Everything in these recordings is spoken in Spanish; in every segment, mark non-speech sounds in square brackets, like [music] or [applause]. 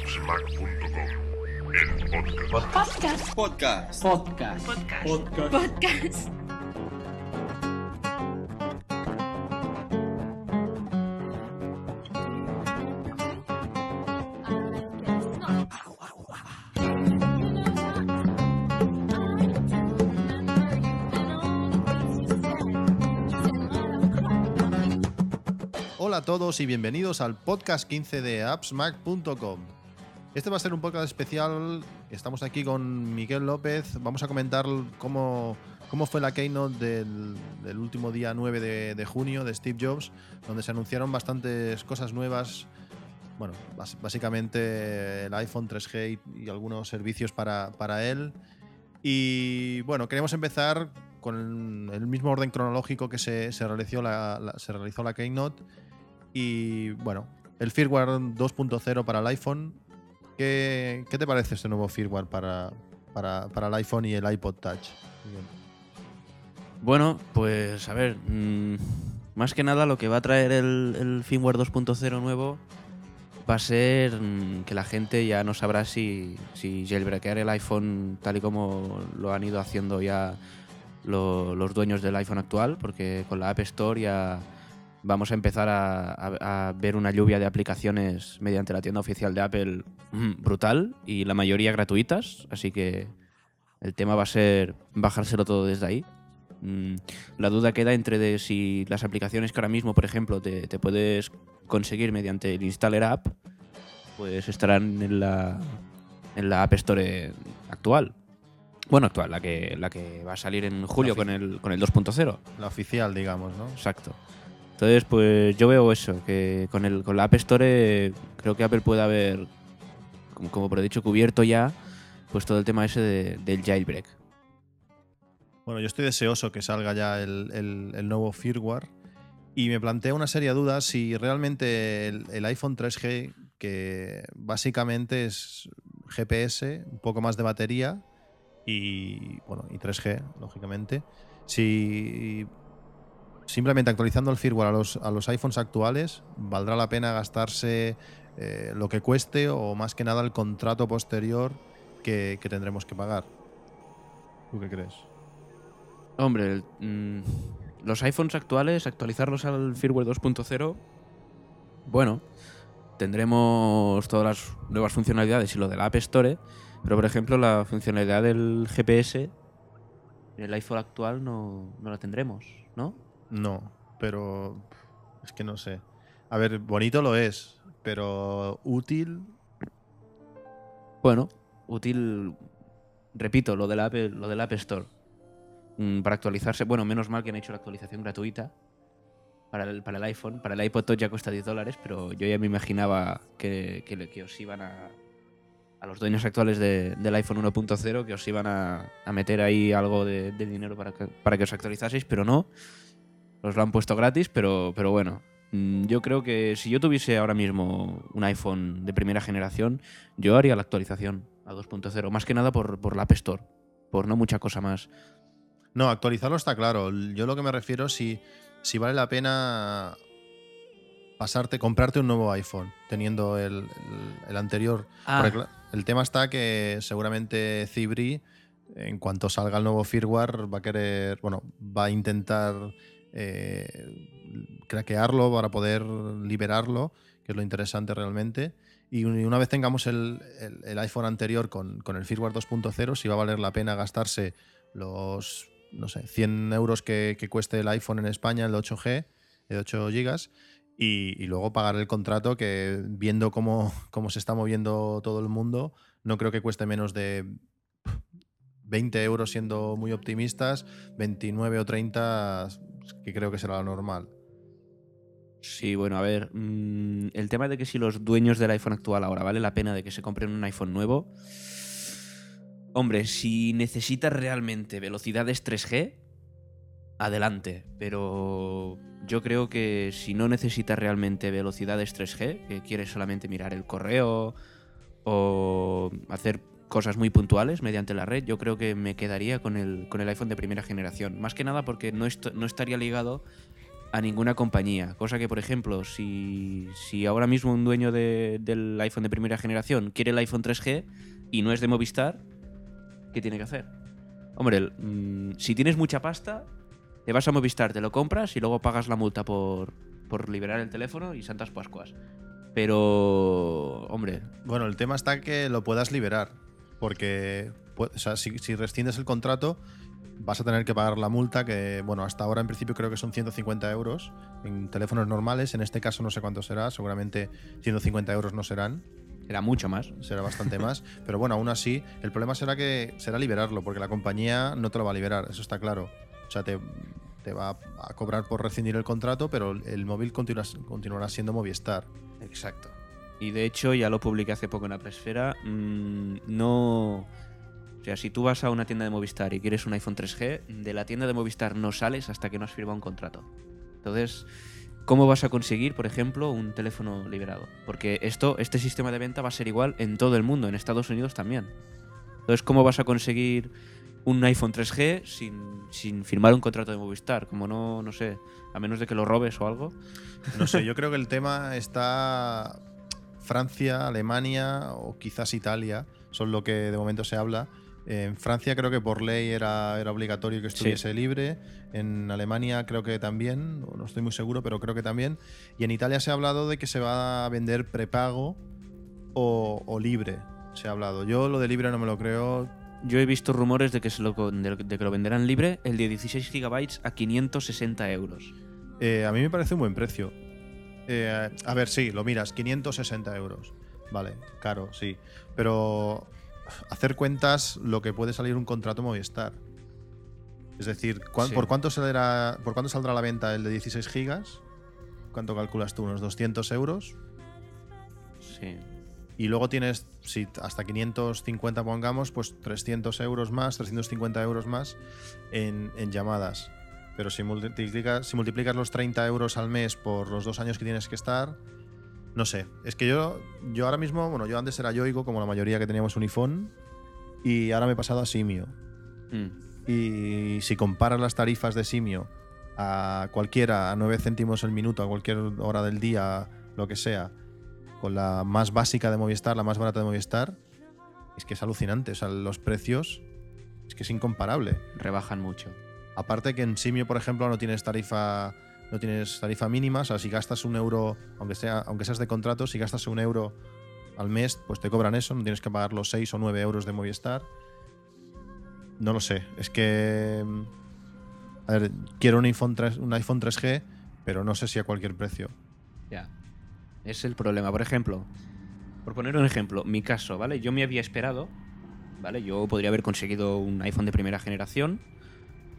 appsmac.com, el podcast. Podcast. Podcast. Podcast. Podcast. Hola a todos y bienvenidos al podcast 15 de appsmac.com. Este va a ser un podcast especial. Estamos aquí con Miguel López. Vamos a comentar cómo, cómo fue la keynote del, último día 9 de, junio de Steve Jobs, donde se anunciaron bastantes cosas nuevas. Bueno, básicamente el iPhone 3G y, y algunos servicios para, para él. Y bueno, queremos empezar con el mismo orden cronológico que se, se realizó, la, la- se realizó la Keynote. Y bueno, el firmware 2.0 para el iPhone. ¿Qué, te parece este nuevo firmware para, para, para el iPhone y el iPod Touch? Bueno, pues a ver, mm, más que nada lo que va a traer el, firmware 2.0 nuevo va a ser mm, que la gente ya no sabrá si, si jailbreakear el iPhone tal y como lo han ido haciendo ya lo- los dueños del iPhone actual, porque con la App Store ya vamos a empezar a, a- a ver una lluvia de aplicaciones mediante la tienda oficial de Apple mm, brutal y la mayoría gratuitas, así que el tema va a ser bajárselo todo desde ahí. Mm, La duda queda entre de si las aplicaciones que ahora mismo, por ejemplo, te, te puedes conseguir mediante el Installer App, pues estarán en la, en la App Store actual. Bueno, actual, la que, la que va a salir en julio con el, con el 2.0. La oficial, digamos, ¿no? Exacto. Entonces, pues yo veo eso, que con, el, con la App Store creo que Apple puede haber, como, por dicho, cubierto ya pues todo el tema ese de- del jailbreak. Bueno, yo estoy deseoso que salga ya el, el- el nuevo firmware y me plantea una seria duda si realmente el, el iPhone 3G, que básicamente es GPS, un poco más de batería y, bueno, y 3G, lógicamente, si simplemente actualizando el firmware a los, a los iPhones actuales, valdrá la pena gastarse eh, lo que cueste o más que nada el contrato posterior que, que tendremos que pagar. ¿Tú qué crees? Hombre, mm, los iPhones actuales, actualizarlos al firmware 2.0, bueno, tendremos todas las nuevas funcionalidades y lo de la App Store, pero por ejemplo la funcionalidad del GPS en el iPhone actual no, no la tendremos, ¿no? No, pero es que no sé. A ver, bonito lo es, pero útil. Bueno, útil, repito, lo de la App, lo del App Store. Mm, para actualizarse, bueno, menos mal que han hecho la actualización gratuita para el, para el iPhone. Para el iPod Touch ya cuesta 10 dólares, pero yo ya me imaginaba que, que, os iban a, a los dueños actuales de- del iPhone 1.0, que os iban a, a meter ahí algo de, de dinero para que, para que os actualizaseis, pero no. Os lo han puesto gratis, pero, pero bueno. Mm, Yo creo que si yo tuviese ahora mismo un iPhone de primera generación, yo haría la actualización a 2.0, más que nada por, por la App Store, por no mucha cosa más. No, actualizarlo está claro. Yo lo que me refiero si, si vale la pena pasarte, comprarte un nuevo iPhone, teniendo el, el- el anterior. Ah. Porque, el tema está que seguramente Cibri, en cuanto salga el nuevo firmware, va a querer, bueno, va a intentar eh, craquearlo para poder liberarlo, que es lo interesante realmente. Y un- y una vez tengamos el, el- iPhone anterior con, con el firmware 2.0, si va a valer la pena gastarse los, no sé, 100 euros que, cueste el iPhone en España, el de 8G, de 8 gigas, y, y luego pagar el contrato que viendo cómo, cómo se está moviendo todo el mundo, no creo que cueste menos de 20 euros siendo muy optimistas, 29 o 30 que creo que será lo normal. Sí, bueno, a ver, mm, el tema de que si los dueños del iPhone actual ahora vale la pena de que se compren un iPhone nuevo. Hombre, si necesitas realmente velocidades 3G, adelante. Pero yo creo que si no necesitas realmente velocidades 3G, que quieres solamente mirar el correo o hacer cosas muy puntuales mediante la red, yo creo que me quedaría con el, con el iPhone de primera generación. Más que nada porque no, est- no estaría ligado a ninguna compañía. Cosa que, por ejemplo, si, si ahora mismo un dueño de- del iPhone de primera generación quiere el iPhone 3G y no es de Movistar, ¿qué tiene que hacer? Hombre, mm, si tienes mucha pasta, te vas a Movistar, te lo compras y luego pagas la multa por, por liberar el teléfono y Santas Pascuas. Pero, hombre, Bueno, el tema está que lo puedas liberar. Porque pu- o sea, si, si rescindes el contrato, vas a tener que pagar la multa, que, bueno, hasta ahora en principio creo que son 150 euros en teléfonos normales. En este caso no sé cuánto será, seguramente 150 euros no serán, era mucho más. será bastante más. [laughs] Pero bueno, aún así, el problema será que será liberarlo, porque la compañía no te lo va a liberar, eso está claro. O sea, te, te va a cobrar por rescindir el contrato, pero el móvil continuará siendo Movistar. Exacto. Y de hecho, ya lo publiqué hace poco en la presfera. mm, no. O sea, si tú vas a una tienda de Movistar y quieres un iPhone 3G, de la tienda de Movistar no sales hasta que no has firmado un contrato. Entonces, ¿cómo vas a conseguir, por ejemplo, un teléfono liberado? Porque esto, este sistema de venta va a ser igual en todo el mundo, en Estados Unidos también. Entonces, ¿cómo vas a conseguir un iPhone 3G sin, sin firmar un contrato de Movistar? Como no, no sé, a menos de que lo robes o algo. No sé, [laughs] yo creo que el tema está Francia, Alemania o quizás Italia, son lo que de momento se habla. En Francia creo que por ley era, era obligatorio que estuviese libre. En Alemania creo que también, no estoy muy seguro, pero creo que también. Y en Italia se ha hablado de que se va a vender prepago o, o libre. Se ha hablado. Yo lo de libre no me lo creo. Yo he visto rumores de que, se lo, de que lo venderán libre el de 16 GB a 560 euros. Eh, a mí me parece un buen precio. Eh, a ver, sí, lo miras, 560 euros. Vale, caro, sí. Pero hacer cuentas lo que puede salir un contrato Movistar. Es decir, ¿cuán- Sí. ¿por, cuánto saldrá, ¿por cuánto saldrá a la venta el de 16 gigas? ¿Cuánto calculas tú? ¿Unos 200 euros? Sí. Y luego tienes, si hasta 550 pongamos, pues 300 euros más, 350 euros más en, en llamadas. Pero si multiplicas, si multiplicas los 30 euros al mes por los dos años que tienes que estar, no sé. Es que yo, yo ahora mismo, bueno, yo antes era Yoigo, como la mayoría que teníamos un iPhone, y ahora me he pasado a Simio. Mm. Y si comparas las tarifas de Simio a cualquiera, a 9 céntimos el minuto, a cualquier hora del día, lo que sea, con la más básica de Movistar, la más barata de Movistar, es que es alucinante. O sea, los precios es que es incomparable. Rebajan mucho. Aparte que en Simio, por ejemplo, no tienes tarifa, no tienes tarifa mínima. O sea, si gastas un euro, aunque sea, aunque seas de contrato, si gastas un euro al mes, pues te cobran eso, no tienes que pagar los 6 o 9 euros de Movistar. No lo sé. Es que. mm, A ver, quiero un iPhone, 3, un iPhone 3G, pero no sé si a cualquier precio. Ya. Es el problema. Por ejemplo, por poner un ejemplo, mi caso, ¿vale? Yo me había esperado, ¿vale? Yo podría haber conseguido un iPhone de primera generación,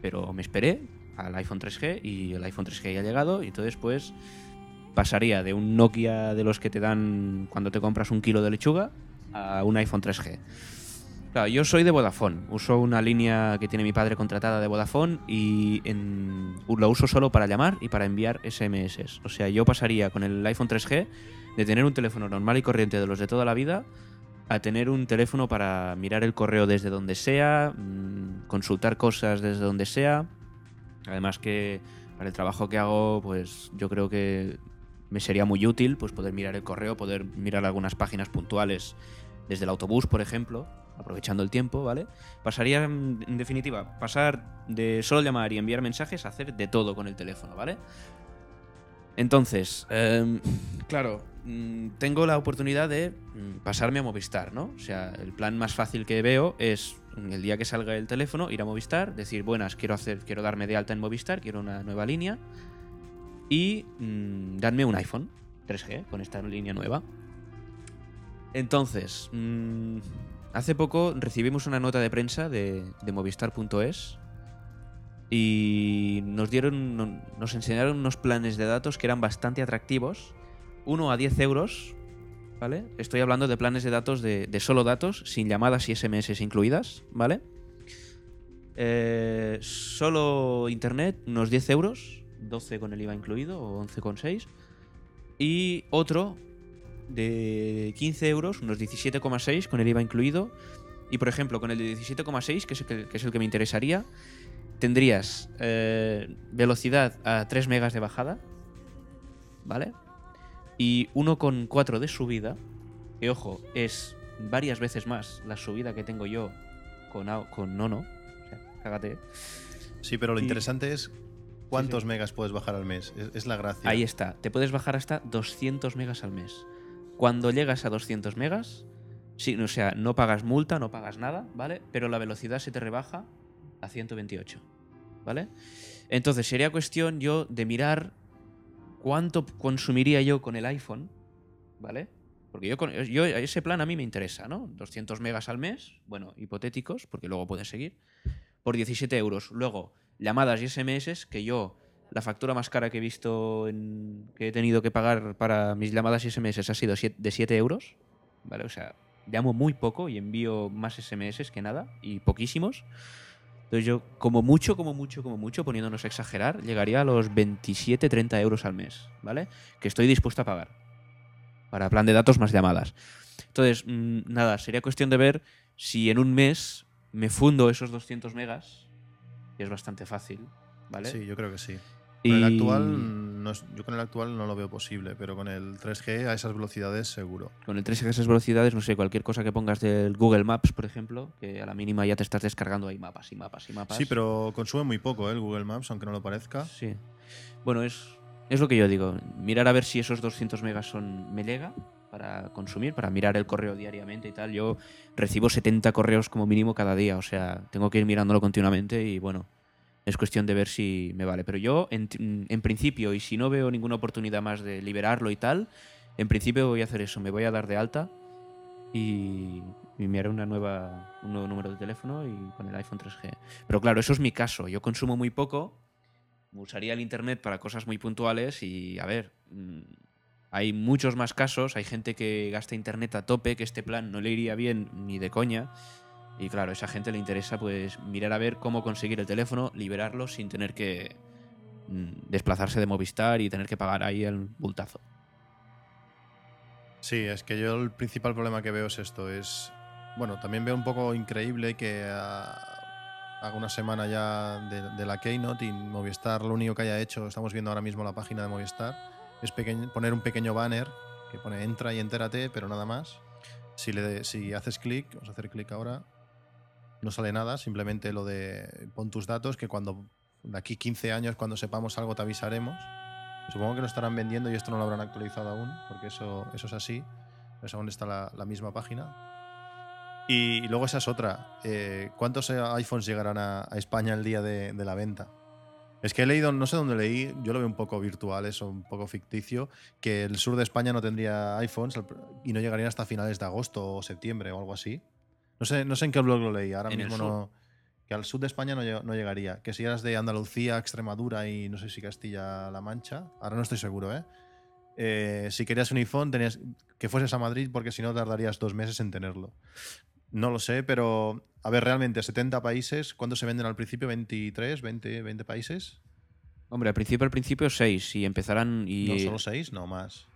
pero me esperé al iPhone 3G y el iPhone 3G ya ha llegado y entonces pues pasaría de un Nokia de los que te dan cuando te compras un kilo de lechuga a un iPhone 3G. Claro, yo soy de Vodafone. Uso una línea que tiene mi padre contratada de Vodafone y en, lo uso solo para llamar y para enviar SMS. O sea, yo pasaría con el iPhone 3G de tener un teléfono normal y corriente de los de toda la vida a tener un teléfono para mirar el correo desde donde sea, mm, consultar cosas desde donde sea. Además que para el trabajo que hago, pues yo creo que me sería muy útil pues poder mirar el correo, poder mirar algunas páginas puntuales desde el autobús, por ejemplo, aprovechando el tiempo, ¿vale? Pasaría, en en definitiva, pasar de solo llamar y enviar mensajes a hacer de todo con el teléfono, ¿vale? Entonces, em, claro, mm, tengo la oportunidad de mm, pasarme a Movistar, ¿no? O sea, el plan más fácil que veo es mm, el día que salga el teléfono, ir a Movistar, decir, buenas, quiero hacer, quiero darme de alta en Movistar, quiero una nueva línea y mm, dadme un iPhone 3G con esta línea nueva. Entonces, mm, hace poco recibimos una nota de prensa de, de Movistar.es y nos dieron, no- nos enseñaron unos planes de datos que eran bastante atractivos. Uno a 10 euros, ¿vale? Estoy hablando de planes de datos de, solo datos, sin llamadas y SMS incluidas, ¿vale? Eh, solo internet, unos 10 euros, 12 con el IVA incluido o 11,6. Y otro de 15 euros, unos 17,6 con el IVA incluido. Y por ejemplo, con el de 17,6, que, es que es el que me interesaría, tendrías eh, velocidad a 3 megas de bajada, ¿vale? Y 1,4 de subida, que ojo, es varias veces más la subida que tengo yo con, con Nono. O sea, cágate. Sí, pero lo Y- interesante es cuántos sí. megas puedes bajar al mes. Es, es la gracia. Ahí está, te puedes bajar hasta 200 megas al mes. Cuando llegas a 200 megas, sí, o sea, no pagas multa, no pagas nada, ¿vale? Pero la velocidad se te rebaja a 128, ¿vale? Entonces sería cuestión yo de mirar cuánto consumiría yo con el iPhone, ¿vale? Porque yo, yo ese plan a mí me interesa, ¿no? 200 megas al mes, bueno, hipotéticos, porque luego puedes seguir, por 17 euros. Luego, llamadas y SMS, que yo, la factura más cara que he visto, que he tenido que pagar para mis llamadas y SMS ha sido de 7 euros, ¿vale? O sea, llamo muy poco y envío más SMS que nada, y poquísimos. Entonces yo, como mucho, como mucho, como mucho, poniéndonos a exagerar, llegaría a los 27, 30 euros al mes, ¿vale? Que estoy dispuesto a pagar. Para plan de datos más llamadas. Entonces, mm, nada, sería cuestión de ver si en un mes me fundo esos 200 megas, que es bastante fácil, ¿vale? Sí, yo creo que sí. Con el actual, no es- yo con el actual no lo veo posible, pero con el 3G a esas velocidades seguro. Con el 3G a esas velocidades, no sé, cualquier cosa que pongas del Google Maps, por ejemplo, que a la mínima ya te estás descargando ahí mapas y mapas y mapas. Sí, pero consume muy poco ¿eh? el Google Maps, aunque no lo parezca. Sí. Bueno, es, es lo que yo digo. Mirar a ver si esos 200 megas son me llega para consumir, para mirar el correo diariamente y tal. Yo recibo 70 correos como mínimo cada día, o sea, tengo que ir mirándolo continuamente y bueno, es cuestión de ver si me vale. Pero yo, en, en principio, y si no veo ninguna oportunidad más de liberarlo y tal, en principio voy a hacer eso, me voy a dar de alta y, y me haré una nueva, un nuevo número de teléfono y con el iPhone 3G. Pero claro, eso es mi caso. Yo consumo muy poco, usaría el Internet para cosas muy puntuales y, a ver, mm, hay muchos más casos, hay gente que gasta Internet a tope, que este plan no le iría bien ni de coña. Y claro, a esa gente le interesa pues mirar a ver cómo conseguir el teléfono, liberarlo sin tener que mm, desplazarse de Movistar y tener que pagar ahí el bultazo. Sí, es que yo el principal problema que veo es esto. Es. Bueno, también veo un poco increíble que haga una semana ya de, la Keynote y Movistar lo único que haya hecho, estamos viendo ahora mismo la página de Movistar, es poner un pequeño banner que pone entra y entérate, pero nada más. Si, le, si haces clic, vamos a hacer clic ahora, no sale nada, simplemente lo de pon tus datos, que cuando de aquí 15 años, cuando sepamos algo, te avisaremos. Supongo que lo estarán vendiendo y esto no lo habrán actualizado aún, porque eso, eso es así. Es aún está la, misma página. Y, luego esa es otra. Eh, ¿Cuántos eh, iPhones llegarán a, España el día de, de la venta? Es que he leído, no sé dónde leí, yo lo veo un poco virtual, eso, un poco ficticio, que el sur de España no tendría iPhones y no llegarían hasta finales de agosto o septiembre o algo así. No sé, no sé en qué blog lo leí, ahora En mismo no. Que al sur de España no, no llegaría. Que si eras de Andalucía, Extremadura y no sé si Castilla-La Mancha, ahora no estoy seguro, ¿eh? Eh, si querías un iPhone, tenías que fueses a Madrid porque si no tardarías dos meses en tenerlo. No lo sé, pero a ver, realmente 70 países, ¿cuántos se venden al principio? ¿23, 20, 20 países? Hombre, al principio, al principio 6 y empezarán y... No, solo 6, no más.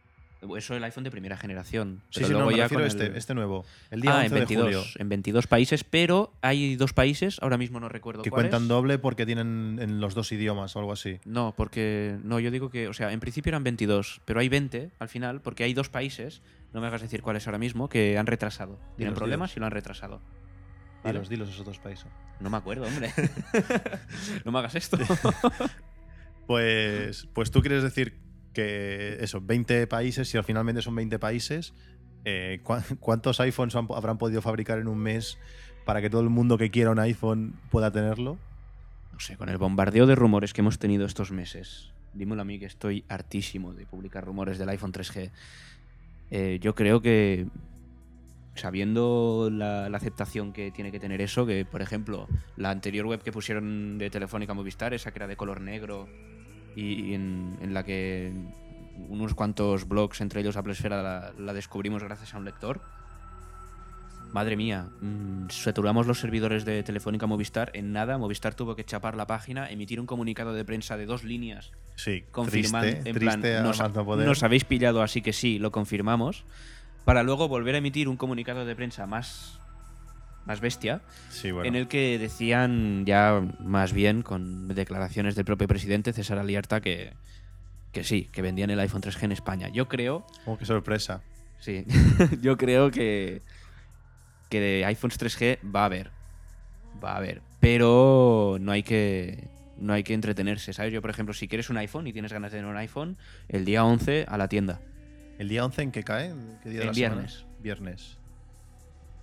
Eso el iPhone de primera generación. Sí, pero sí, no, luego me ya con este, el- este nuevo. El día ah, 11 en de 22, julio. en 22 países, pero hay dos países, ahora mismo no recuerdo Que cuentan doble porque tienen en los dos idiomas o algo así. No, porque no, yo digo que, o sea, en principio eran 22, pero hay 20 al final, porque hay dos países, no me hagas decir cuáles ahora mismo, que han retrasado. Tienen Dilos, problemas dilos. y lo han retrasado. ¿Vale? Dilos, dilos esos dos países. No me acuerdo, hombre. [laughs] [laughs] no me hagas esto. [laughs] Pues, pues tú quieres decir que eso, 20 países, si al finalmente son 20 países, eh, ¿cuá- ¿cuántos iPhones habrán podido fabricar en un mes para que todo el mundo que quiera un iPhone pueda tenerlo? No sé, con el bombardeo de rumores que hemos tenido estos meses, dímelo a mí que estoy hartísimo de publicar rumores del iPhone 3G. Eh, yo creo que, sabiendo la aceptación que tiene que tener eso, que por ejemplo, la anterior web que pusieron de Telefónica Movistar, esa que era de color negro y, y en, en la que unos cuantos blogs, entre ellos Apple Esfera, la, la descubrimos gracias a un lector. Madre mía, mm, saturamos los servidores de Telefónica Movistar. En nada, Movistar tuvo que chapar la página, emitir un comunicado de prensa de dos líneas Sí, confirmando, triste, en triste plan, a nos, no poder. nos habéis pillado, así que sí, lo confirmamos, para luego volver a emitir un comunicado de prensa más más bestia, Sí, bueno. en el que decían ya más bien con declaraciones del propio presidente César Alierta que, que sí, que vendían el iPhone 3G en España. Yo creo, Oh, qué sorpresa. sí, [laughs] yo creo que, que de iPhones 3G va a haber, va a haber, pero no hay que no hay que entretenerse, ¿sabes? Yo, por ejemplo, si quieres un iPhone y tienes ganas de tener un iPhone, el día 11 a la tienda. ¿El día 11 en qué cae? ¿Qué día de la viernes. semana? Viernes.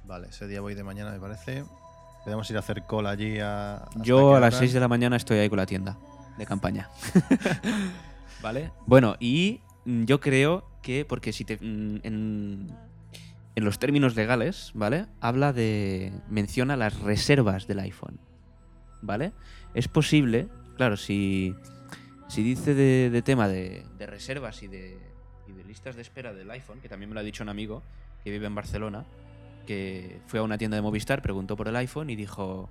Vale, ese día voy de mañana, me parece. Podemos ir a hacer cola allí a. Yo a las abran. 6 de la mañana estoy ahí con la tienda de campaña. [laughs] ¿Vale? Bueno, y mm, yo creo que, porque si te. mm, En, en los términos legales, ¿vale? Habla de. menciona las reservas del iPhone. ¿Vale? Es posible, claro, si. Si dice de, de tema de, de reservas y de, y de listas de espera del iPhone, que también me lo ha dicho un amigo que vive en Barcelona, que fue a una tienda de Movistar, preguntó por el iPhone y dijo,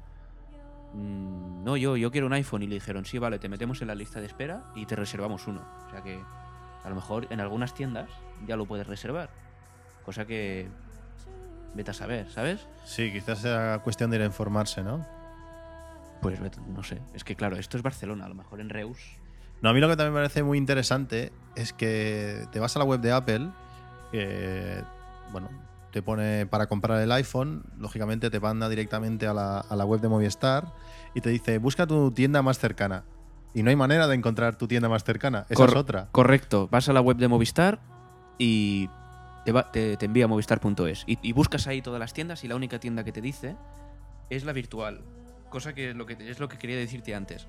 "Mm, no, yo, yo quiero un iPhone. Y le dijeron, sí, vale, te metemos en la lista de espera y te reservamos uno. O sea que a lo mejor en algunas tiendas ya lo puedes reservar. Cosa que vete a saber, ¿sabes? Sí, quizás sea cuestión de ir a informarse, ¿no? Pues no sé. Es que claro, esto es Barcelona, a lo mejor en Reus. No, a mí lo que también me parece muy interesante es que te vas a la web de Apple, bueno, te pone para comprar el iPhone, lógicamente te manda directamente a la, a la web de Movistar y te dice, busca tu tienda más cercana. Y no hay manera de encontrar tu tienda más cercana. Esa Cor- es otra. Correcto, vas a la web de Movistar y te, va- te- te envía a movistar.es y, y buscas ahí todas las tiendas y la única tienda que te dice es la virtual. Cosa que, lo que es lo que quería decirte antes.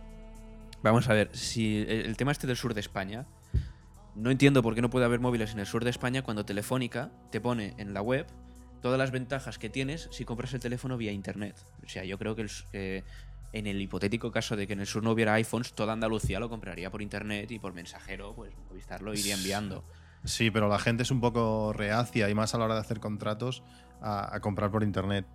Vamos a ver, si el, el tema este del sur de España, no entiendo por qué no puede haber móviles en el sur de España cuando Telefónica te pone en la web todas las ventajas que tienes si compras el teléfono vía internet. O sea, yo creo que el eh, en el hipotético caso de que en el sur no hubiera iPhones, toda Andalucía lo compraría por internet y por mensajero, pues Movistar lo iría enviando. Sí, pero la gente es un poco reacia y más a la hora de hacer contratos a, a comprar por internet.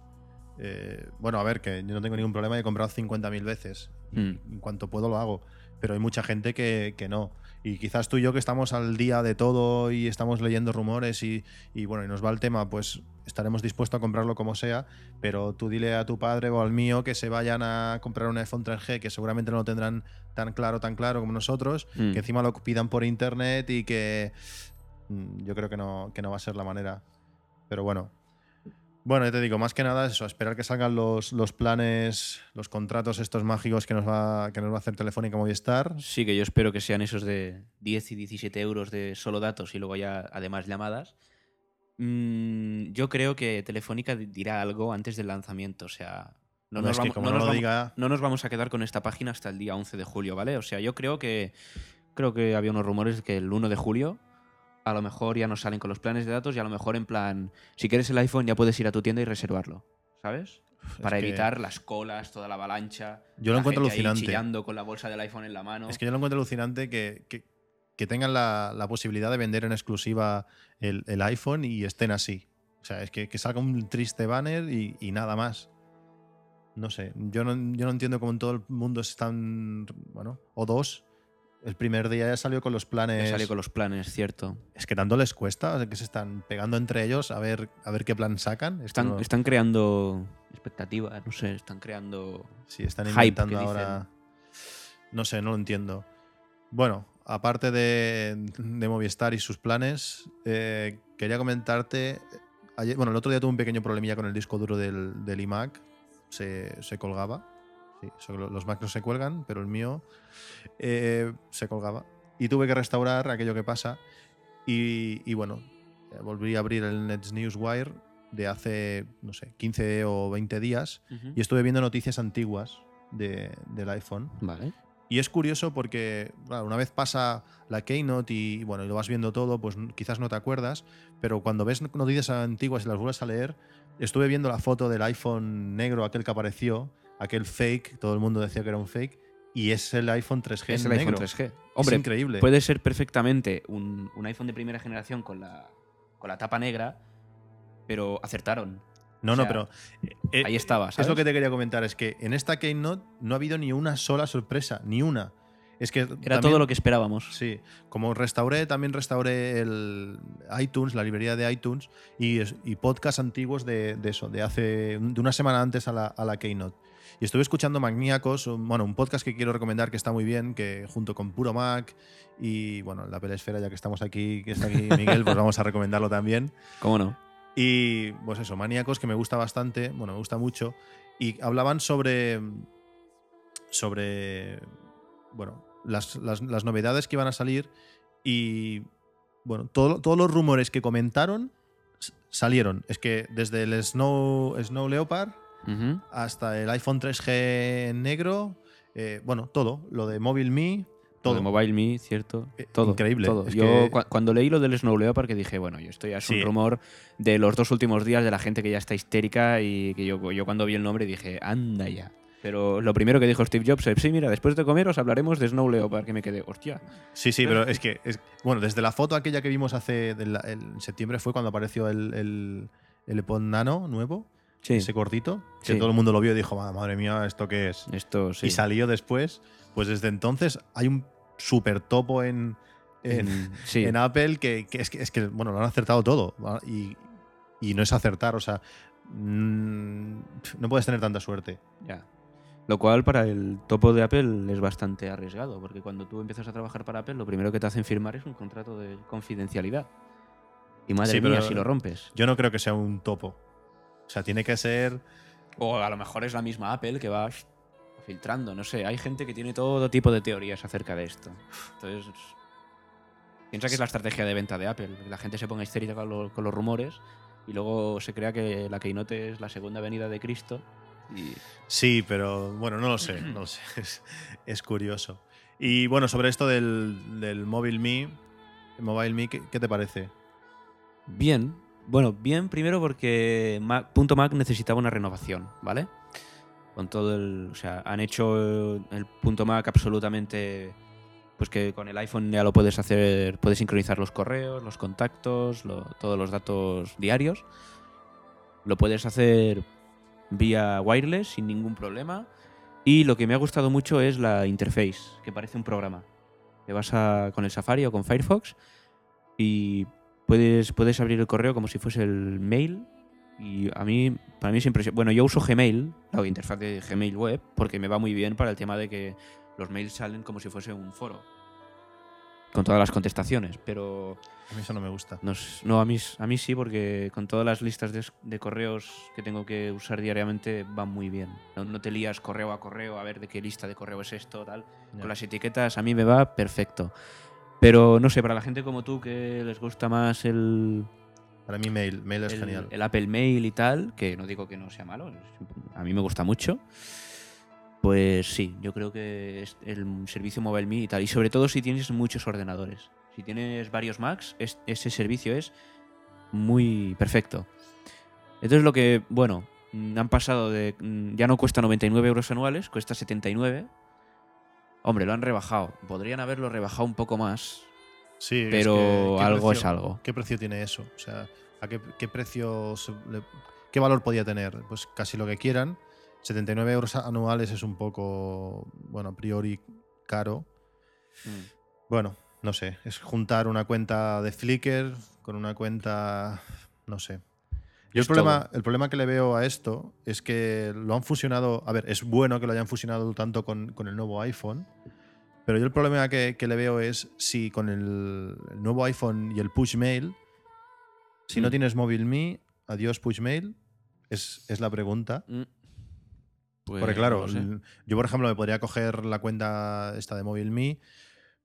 Eh, bueno, a ver, que yo no tengo ningún problema, he comprado 50.000 veces. Mm. En cuanto puedo lo hago. Pero hay mucha gente que, que no. Y quizás tú y yo que estamos al día de todo y estamos leyendo rumores y, y bueno, y nos va el tema, pues estaremos dispuestos a comprarlo como sea. Pero tú dile a tu padre o al mío que se vayan a comprar un iPhone 3G, que seguramente no lo tendrán tan claro, tan claro como nosotros, Mm. que encima lo pidan por internet y que mm, yo creo que no, que no va a ser la manera. Pero bueno. Bueno, ya te digo, más que nada eso, esperar que salgan los, los planes, los contratos estos mágicos que nos va, que nos va a hacer Telefónica Movistar. Sí, que yo espero que sean esos de 10 y 17 euros de solo datos y luego ya además llamadas. Mm, yo creo que Telefónica di- dirá algo antes del lanzamiento, o sea... No, No, nos, es vamos, como no no nos lo vamos- diga- no nos vamos a quedar con esta página hasta el día 11 de julio, ¿vale? O sea, yo creo que creo que había unos rumores de que el 1 de julio a lo mejor ya nos salen con los planes de datos y a lo mejor en plan, si quieres el iPhone ya puedes ir a tu tienda y reservarlo, ¿sabes? Para Es que- evitar las colas, toda la avalancha. Yo lo la encuentro gente ahí alucinante. chillando con la bolsa del iPhone en la mano. Es que yo lo encuentro alucinante que, que- que tengan la, la posibilidad de vender en exclusiva el, el iPhone y estén así. O sea, es que, que salga un triste banner y, y nada más. No sé, yo no, yo no entiendo cómo en todo el mundo están, bueno, o dos. El primer día ya salió con los Ya planes. sale con los planes, cierto. Es que tanto les cuesta, o sea, que se están pegando entre ellos a ver, a ver qué plan sacan. Están, no- están creando expectativas, no sé, están creando... Sí, están inventando ahora. No sé, no lo entiendo. Bueno, aparte de, de Movistar y sus planes, eh, quería comentarte. ayer- bueno, el otro día tuve un pequeño problemilla con el disco duro del, del iMac. Se, se colgaba. Sí, los Macs no se cuelgan, pero el mío eh, se colgaba. Y tuve que restaurar aquello que pasa. Y, y bueno, eh, volví a abrir el Nets Newswire de hace, no sé, 15 o 20 días. Y estuve viendo noticias antiguas de- del iPhone. Vale. Y es curioso porque, claro, una vez pasa la Keynote y bueno, y lo vas viendo todo, pues quizás no te acuerdas, pero cuando ves noticias antiguas y las vuelves a leer, estuve viendo la foto del iPhone negro, aquel que apareció, aquel fake, todo el mundo decía que era un fake, y es el iPhone 3G Es el negro. iPhone 3G. Es Hombre, increíble. puede ser perfectamente un, un iPhone de primera generación con la, con la tapa negra, pero acertaron. no, o no, pero eh, Ahí estaba, Es lo que te quería comentar, es que en esta Keynote no ha habido ni una sola sorpresa, ni una. Es que Era también- todo lo que esperábamos. Sí, como restauré, también restauré el iTunes, la librería de iTunes y, es- y podcasts antiguos de, de eso, de hace de una semana antes a la, a la Keynote. Y estuve escuchando Magníacos, un- bueno, un podcast que quiero recomendar que está muy bien, que junto con Puro Mac y bueno, la Pelesfera, ya que estamos aquí, que está aquí Miguel, pues vamos a recomendarlo también. [laughs] ¿Cómo no? Y pues eso, Maníacos, que me gusta bastante, bueno, me gusta mucho. Y hablaban sobre. sobre. Bueno, las, las- las novedades que iban a salir. Y. Bueno, todo- todos los rumores que comentaron salieron. Es que desde el Snow, Snow Leopard Hasta el iPhone 3G negro. eh, bueno, todo. Lo de Mobile Me. Lo Todo. de Mobile Me, cierto. Eh, Todo. increíble. todo. Yo que- cuando leí lo del Snow Leopard que dije, bueno, yo esto ya es Sí. un rumor de los dos últimos días de la gente que ya está histérica y que yo, yo cuando vi el nombre dije, anda ya. Pero lo primero que dijo Steve Jobs es, sí, mira, después de comer os hablaremos de Snow Leopard, que me quedé, hostia. Sí, sí, pero es que, es- bueno, desde la foto aquella que vimos hace, en septiembre fue cuando apareció el, el, el iPod Nano nuevo, Sí, ese cortito, que Sí. todo el mundo lo vio y dijo, "Ma- madre mía, ¿esto qué es? esto sí. Y salió después, pues desde entonces hay un super topo en, en, Apple que, que es que, es que, bueno, lo han acertado todo y, y no es acertar, o sea, mm, no puedes tener tanta suerte. Ya. Lo cual para el topo de Apple es bastante arriesgado, porque cuando tú empiezas a trabajar para Apple, lo primero que te hacen firmar es un contrato de confidencialidad. Y madre mía, si lo rompes. Yo no creo que sea un topo. O sea, tiene que ser... O a lo mejor es la misma Apple que va filtrando, no sé. Hay gente que tiene todo tipo de teorías acerca de esto. Entonces, piensa que es la estrategia de venta de Apple. Que la gente se ponga histérica con, lo- con los rumores y luego se crea que la Keynote es la segunda venida de Cristo. Y Sí, pero bueno, no lo sé, [clears throat] no lo sé. Es, es curioso. Y bueno, sobre esto del, del Mobile Me, Mobile Me, ¿qué, qué te parece? Bien, bueno, bien primero porque Mac, punto Mac necesitaba una renovación, ¿vale? Con todo el. O sea, han hecho el punto Mac absolutamente. Pues que con el iPhone ya lo puedes hacer. Puedes sincronizar los correos, los contactos, todos los datos diarios. Lo puedes hacer vía wireless sin ningún problema. Y lo que me ha gustado mucho es la interface, que parece un programa. Te vas con el Safari o con Firefox y puedes, puedes abrir el correo como si fuese el mail. Y a mí, para mí impresionante. Bueno, yo uso Gmail, la interfaz de Gmail web, porque me va muy bien para el tema de que los mails salen como si fuese un foro. Con todas las contestaciones, pero A mí eso no me gusta. no, no, a, mí, a mí sí, porque con todas las listas de, de correos que tengo que usar diariamente van muy bien. No, no te lías correo a correo a ver de qué lista de correo es esto, tal. Con las etiquetas a mí me va perfecto. Pero no sé, para la gente como tú que les gusta más el, Para mí Mail, Mail es el, genial. el Apple Mail y tal, que no digo que no sea malo, a mí me gusta mucho. Pues sí, yo creo que es el servicio Mobile Me y tal. Y sobre todo si tienes muchos ordenadores. Si tienes varios Macs, es- ese servicio es muy perfecto. Entonces lo que, bueno, han pasado de... Ya no cuesta 99 euros anuales, cuesta 79. Hombre, lo han rebajado. Podrían haberlo rebajado un poco más, Sí, es pero que, ¿qué algo es algo. ¿Qué precio tiene eso? O sea, ¿a qué, qué precio, se le- qué valor podía tener? Pues casi lo que quieran. 79 euros anuales es un poco, bueno, a priori caro. Mm. Bueno, no sé, es juntar una cuenta de Flickr con una cuenta, no sé. Yo el problema, todo. el problema que le veo a esto es que lo han fusionado, a ver, es bueno que lo hayan fusionado tanto con, con el nuevo iPhone, pero yo el problema que, que le veo es si con el, el nuevo iPhone y el Push Mail, si no Mm. tienes Mobile Me, adiós Push Mail, es, es la pregunta. Mm. Pues Porque claro, no sé. yo por ejemplo me podría coger la cuenta esta de Me,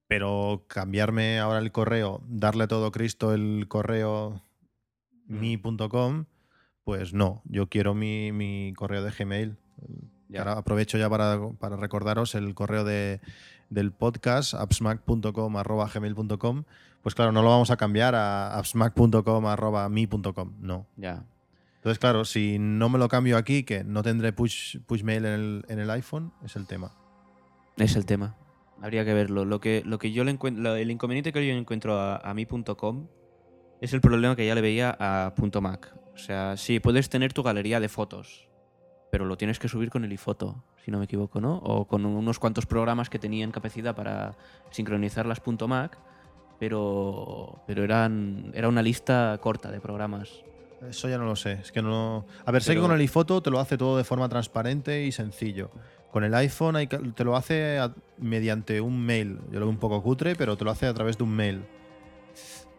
pero cambiarme ahora el correo, darle todo Cristo el correo Mm. mi.com, pues no, yo quiero mi, mi correo de Gmail. Ya. Ahora aprovecho ya para, para recordaros el correo de, del podcast, appsmac.com arroba gmail.com. Pues claro, no lo vamos a cambiar a appsmac.com arroba mi.com, no. Ya. Entonces, claro, si no me lo cambio aquí, que no tendré push, push mail en el, en el iPhone, es el tema. Es el tema. Habría que verlo. Lo que, lo que yo le encuentro, el inconveniente que yo encuentro a, a mi.com es el problema que ya le veía a .mac. O sea, sí, puedes tener tu galería de fotos, pero lo tienes que subir con el iPhoto, si no me equivoco, ¿no? O con unos cuantos programas que tenían capacidad para sincronizar las .mac, pero, pero eran, era una lista corta de programas. Eso ya no lo sé. Es que no. A ver, sé que con el iPhoto te lo hace todo de forma transparente y sencillo. Con el iPhone te lo hace mediante un mail. Yo lo veo un poco cutre, pero te lo hace a través de un mail.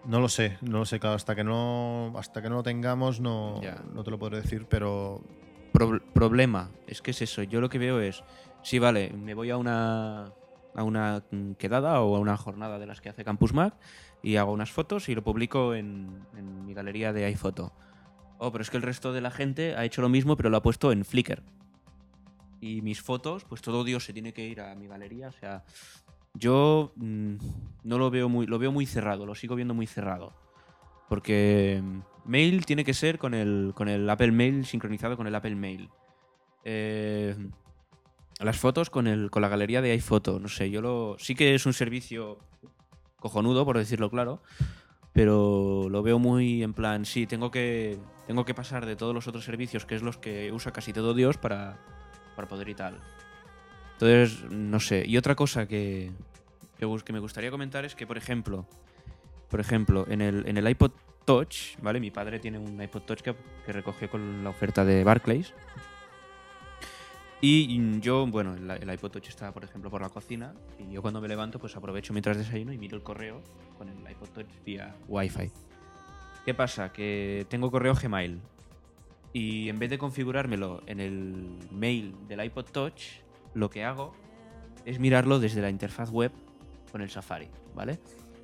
No lo sé, no lo sé, claro, hasta que no, hasta que no lo tengamos no, Ya. no te lo podré decir, pero Pro- problema, es que es eso. Yo lo que veo es, sí, vale, me voy a una, a una quedada o a una jornada de las que hace Campus Mac y hago unas fotos y lo publico en, en mi galería de iPhoto. Oh, pero es que el resto de la gente ha hecho lo mismo, pero lo ha puesto en Flickr. Y mis fotos, pues todo Dios se tiene que ir a mi galería. O sea, yo mm, no lo veo muy, lo veo muy cerrado, lo sigo viendo muy cerrado. Porque mm, Mail tiene que ser con el, con el Apple Mail sincronizado con el Apple Mail. Eh, las fotos con, el, con la galería de iPhoto. No sé, yo lo. Sí que es un servicio cojonudo, por decirlo claro. Pero lo veo muy en plan, sí, tengo que, tengo que pasar de todos los otros servicios, que es los que usa casi todo Dios, para, para poder y tal. Entonces, no sé. Y otra cosa que, que, me gustaría comentar es que, por ejemplo, por ejemplo, en el, en el iPod Touch, ¿vale? Mi padre tiene un iPod Touch que, que recogió con la oferta de Barclays. Y yo, bueno, el, el iPod Touch está, por ejemplo, por la cocina. Y yo cuando me levanto, pues aprovecho mientras desayuno y miro el correo con el iPod Touch vía Wi-Fi. ¿Qué pasa? Que tengo correo Gmail. Y en vez de configurármelo en el mail del iPod Touch, lo que hago es mirarlo desde la interfaz web con el Safari, ¿vale?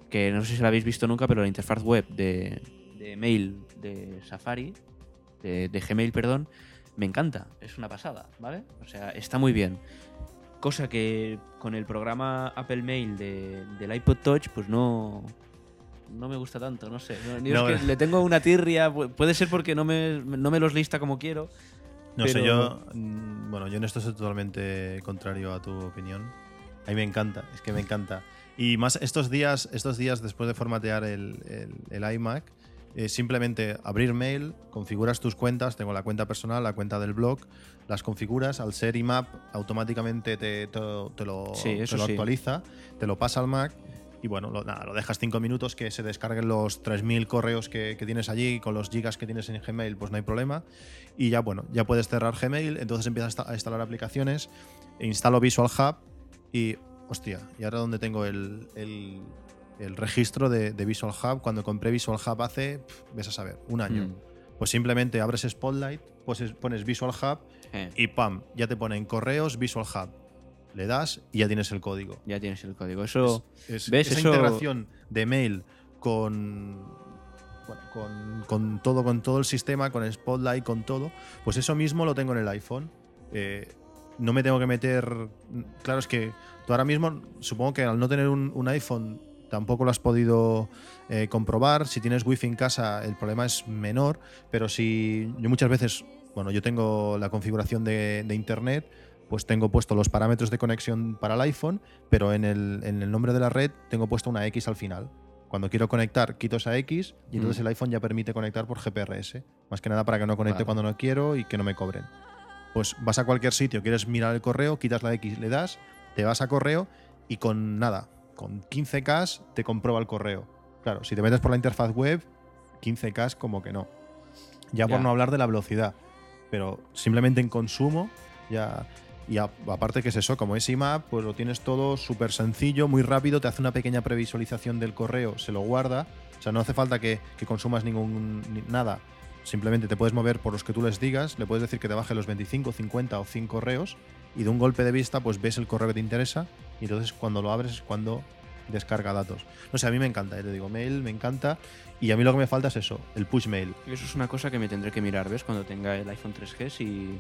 Que no sé si la habéis visto nunca, pero la interfaz web de, de mail de Safari, de, de Gmail, perdón, me encanta. Es una pasada, ¿vale? O sea, está muy bien. Cosa que con el programa Apple Mail de, del iPod Touch, pues no, no me gusta tanto, no sé. No, es que le tengo una tirria, pu- puede ser porque no me, no me los lista como quiero. No sé, yo. mm, Bueno, yo en esto soy totalmente contrario a tu opinión. A mí me encanta, es que me encanta. Y más estos días, estos días después de formatear el, el- el iMac, eh, simplemente abrir mail, configuras tus cuentas, tengo la cuenta personal, la cuenta del blog, las configuras, al ser IMAP automáticamente te, te- te lo, Sí, te lo sí. actualiza, te lo pasa al Mac y bueno, lo, nada, lo dejas cinco minutos que se descarguen los 3.000 correos que, que tienes allí con los gigas que tienes en Gmail, pues no hay problema. Y ya bueno, ya puedes cerrar Gmail, entonces empiezas a insta- a instalar aplicaciones, e instalo Visual Hub y hostia, y ahora donde tengo el, el- el registro de, de Visual Hub, cuando compré Visual Hub hace, ves a saber, un año. Mm. Pues simplemente abres Spotlight, pues es- pones Visual Hub Eh, y pam, ya te ponen correos Visual Hub. Le das y ya tienes el código. ya tienes el código. Eso. Es- ¿Ves? Esa Eso- integración de mail con, bueno, con, con todo, con todo el sistema, con Spotlight, con todo, pues eso mismo lo tengo en el iPhone. Eh, no me tengo que meter. Claro, es que tú ahora mismo, supongo que al no tener un, un iPhone tampoco lo has podido eh, comprobar. Si tienes wifi en casa, el problema es menor, pero si yo muchas veces, bueno, yo tengo la configuración de, de internet, pues tengo puesto los parámetros de conexión para el iPhone, pero en el, en el nombre de la red tengo puesto una X al final. Cuando quiero conectar, quito esa X y entonces Mm. el iPhone ya permite conectar por GPRS. Más que nada para que no conecte Vale. cuando no quiero y que no me cobren. Pues vas a cualquier sitio, quieres mirar el correo, quitas la X, le das, te vas a correo y con nada, con 15K te comprueba el correo. Claro, si te metes por la interfaz web, 15K como que no. Ya, por no hablar de la velocidad. Pero simplemente en consumo, ya. Y aparte que es eso, como es IMAP, pues lo tienes todo súper sencillo, muy rápido, te hace una pequeña previsualización del correo, se lo guarda. O sea, no hace falta que, que consumas ningún ni- nada. Simplemente te puedes mover por los que tú les digas, le puedes decir que te baje los 25, 50 o 100 correos y de un golpe de vista pues ves el correo que te interesa y entonces cuando lo abres es cuando descarga datos. No sé, a mí me encanta, ya te digo, mail me encanta y a mí lo que me falta es eso, el push mail. Eso es una cosa que me tendré que mirar, ¿ves? Cuando tenga el iPhone 3G, si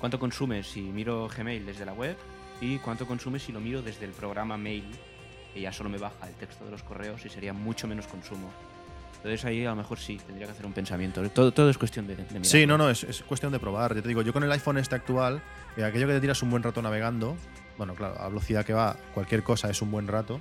cuánto consume si miro Gmail desde la web y cuánto consume si lo miro desde el programa Mail, que ya solo me baja el texto de los correos y sería mucho menos consumo. Entonces ahí a lo mejor sí, tendría que hacer un pensamiento. Todo, todo es cuestión de, de mirar. Sí, no, no, es, es cuestión de probar. Ya te digo, yo con el iPhone este actual, eh, aquello que te tiras un buen rato navegando, bueno, claro, a velocidad que va, cualquier cosa es un buen rato,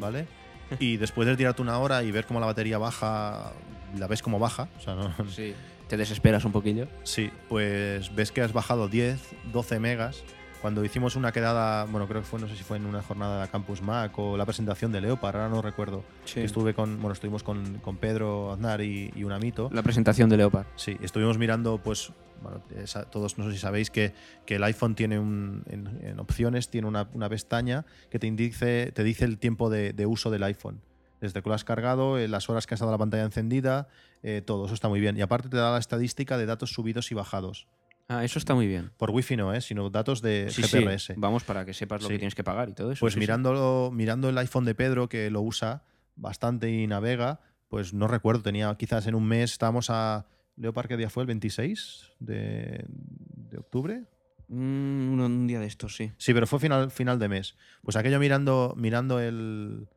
¿vale? [laughs] Y después de tirarte una hora y ver cómo la batería baja la ves como baja. O sea, no- Sí. Te desesperas un poquillo. Sí, pues ves que has bajado 10, 12 megas. Cuando hicimos una quedada, bueno, creo que fue, no sé si fue en una jornada de Campus Mac o la presentación de Leopard, ahora no recuerdo. Estuve con, bueno, estuvimos con, con Pedro Aznar y, y un amito. La presentación de Leopard. Sí, estuvimos mirando, pues, bueno, esa- todos no sé si sabéis que, que el iPhone tiene un, en, en opciones, tiene una, una pestaña que te, indice, te dice el tiempo de, de uso del iPhone. Desde que lo has cargado, eh, las horas que has dado la pantalla encendida, eh, todo, eso está muy bien. Y aparte te da la estadística de datos subidos y bajados. Ah, eso está muy bien. Por Wi-Fi no, ¿eh? sino datos de Sí, sí. GPRS. Vamos para que sepas lo Sí. que tienes que pagar y todo eso. Pues sí, sí. mirándolo, mirando el iPhone de Pedro, que lo usa bastante y navega, pues no recuerdo, tenía quizás en un mes, estábamos a... Leopard, ¿qué día fue? ¿El 26 de, de octubre? Mm, un, un día de estos, sí. Sí, pero fue final, final de mes. Pues aquello mirando, mirando el,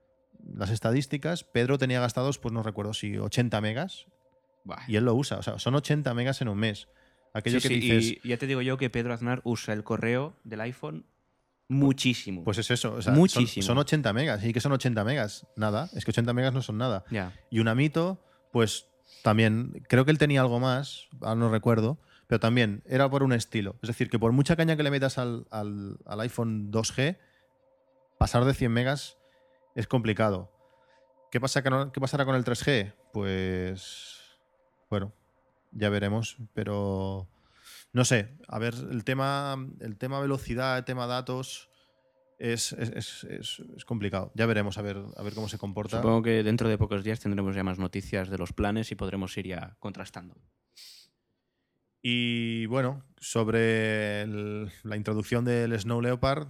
las estadísticas, Pedro tenía gastados, pues no recuerdo si 80 megas, y él lo usa. O sea, son 80 megas en un mes. Aquello Sí, que sí, dices, y ya te digo yo que Pedro Aznar usa el correo del iPhone muchísimo. pues es eso. o sea, son- Muchísimo. Son, 80 megas. ¿Y qué son 80 megas? Nada. Es que 80 megas no son nada. Y un amito, pues también, creo que él tenía algo más, ahora no recuerdo, pero también era por un estilo. Es decir, que por mucha caña que le metas al, al- al iPhone 2G, pasar de 100 megas es complicado. ¿Qué, pasa, que no- ¿Qué pasará con el 3G? Pues, bueno, ya veremos, pero no sé, a ver, el tema, el tema velocidad, el tema datos... Es, es- es- complicado. Ya veremos a ver, a ver cómo se comporta. Supongo que dentro de pocos días tendremos ya más noticias de los planes y podremos ir ya contrastando. Y bueno, sobre el- la introducción del Snow Leopard,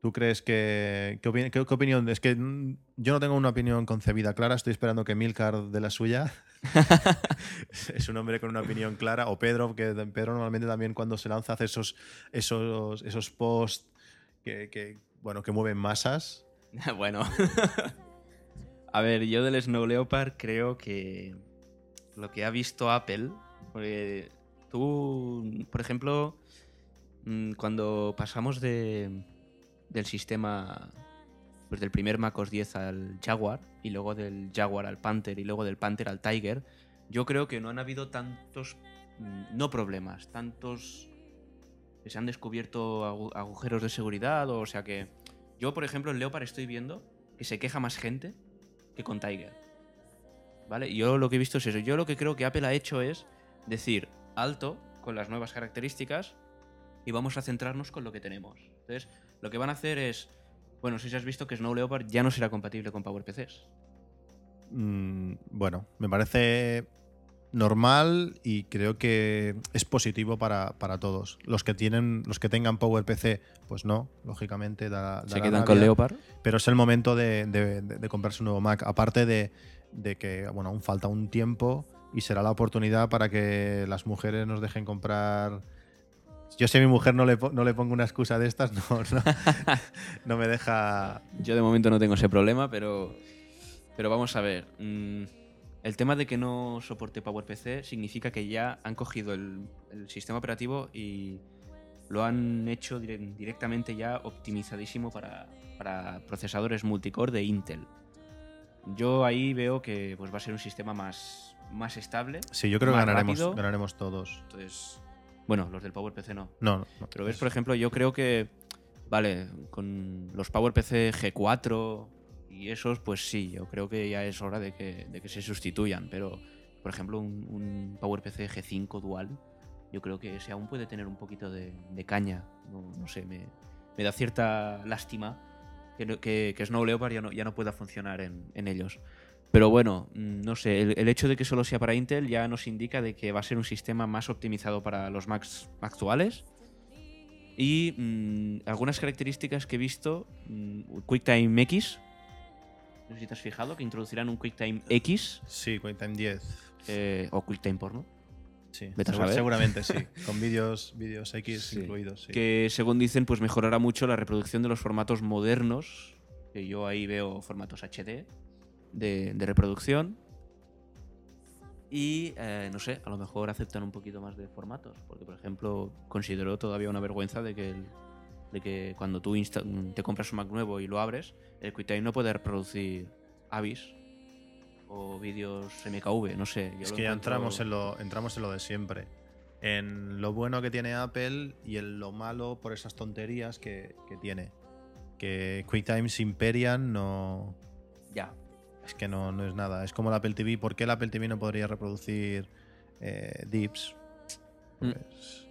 ¿tú crees que. ¿Qué, opini- qué- qué opinión? Es que mm, yo no tengo una opinión concebida clara, estoy esperando que Milcar de la suya. [laughs] es un hombre con una opinión clara. O Pedro, que Pedro normalmente también cuando se lanza hace esos, esos, esos posts que, bueno, que mueven masas. [laughs] bueno. [laughs] A ver, yo del Snow Leopard creo que lo que ha visto Apple, tú, por ejemplo, mm, cuando pasamos de, del sistema, pues del primer MacOS 10 al Jaguar, y luego del Jaguar al Panther, y luego del Panther al Tiger, yo creo que no han habido tantos, mm, no problemas, tantos se han descubierto agu- agujeros de seguridad, o sea que yo, por ejemplo, en Leopard estoy viendo que se queja más gente que con Tiger. ¿Vale? Yo lo que he visto es eso. Yo lo que creo que Apple ha hecho es decir alto con las nuevas características y vamos a centrarnos con lo que tenemos. Entonces, lo que van a hacer es. Bueno, si has visto que Snow Leopard ya no será compatible con PowerPCs. Mm, bueno, me parece normal y creo que es positivo para, para todos. Los que tienen, los que tengan PowerPC, pues no, lógicamente da, Se quedan con Leopard. Pero es el momento de, de- de- de comprarse un nuevo Mac. Aparte de, de que, bueno, aún falta un tiempo y será la oportunidad para que las mujeres nos dejen comprar. Yo si a mi mujer no le, no le pongo una excusa de estas, no, no, [laughs] no me deja. Yo de momento no tengo ese problema, pero, pero vamos a ver. mm, el tema de que no soporte PowerPC significa que ya han cogido el, el sistema operativo y lo han hecho dire- directamente ya optimizadísimo para, para procesadores multicore de Intel. Yo ahí veo que pues, va a ser un sistema más, más estable. Sí, yo creo que ganaremos, rápido. ganaremos todos. Entonces, bueno, los del PowerPC no. No, no, no. Pero ves, por ejemplo, yo creo que, vale, con los PowerPC G4 y esos, pues sí, yo creo que ya es hora de que, de que se sustituyan. Pero, por ejemplo, un, un PowerPC G5 dual, yo creo que ese aún puede tener un poquito de, de caña. No, no sé, me, me da cierta lástima que, que, que Snow Leopard ya no, ya no pueda funcionar en, en ellos. Pero bueno, mm, no sé, el, el hecho de que solo sea para Intel ya nos indica de que va a ser un sistema más optimizado para los Macs actuales. Y mm, algunas características que he visto, mm, QuickTime X, no sé si te has fijado, que introducirán un QuickTime X Sí, QuickTime 10. eh, o QuickTime Porno, Sí, Vete a Segur- saber. seguramente sí. [laughs] Con vídeos vídeos X Sí. incluidos. Sí. que según dicen pues mejorará mucho la reproducción de los formatos modernos, que yo ahí veo formatos HD de, de reproducción. Y eh, no sé, a lo mejor aceptan un poquito más de formatos, porque por ejemplo considero todavía una vergüenza de que, el- de que cuando tú insta- te compras un Mac nuevo y lo abres, el QuickTime no puede reproducir Avis o vídeos MKV, no sé. yo Es que ya entramos en, lo, entramos en lo de siempre. En lo bueno que tiene Apple y en lo malo por esas tonterías que, que tiene. Que QuickTime Imperian no. Ya, Es que no, no es nada. Es como el Apple TV. ¿Por qué el Apple TV no podría reproducir eh, dips? Mm. Pues-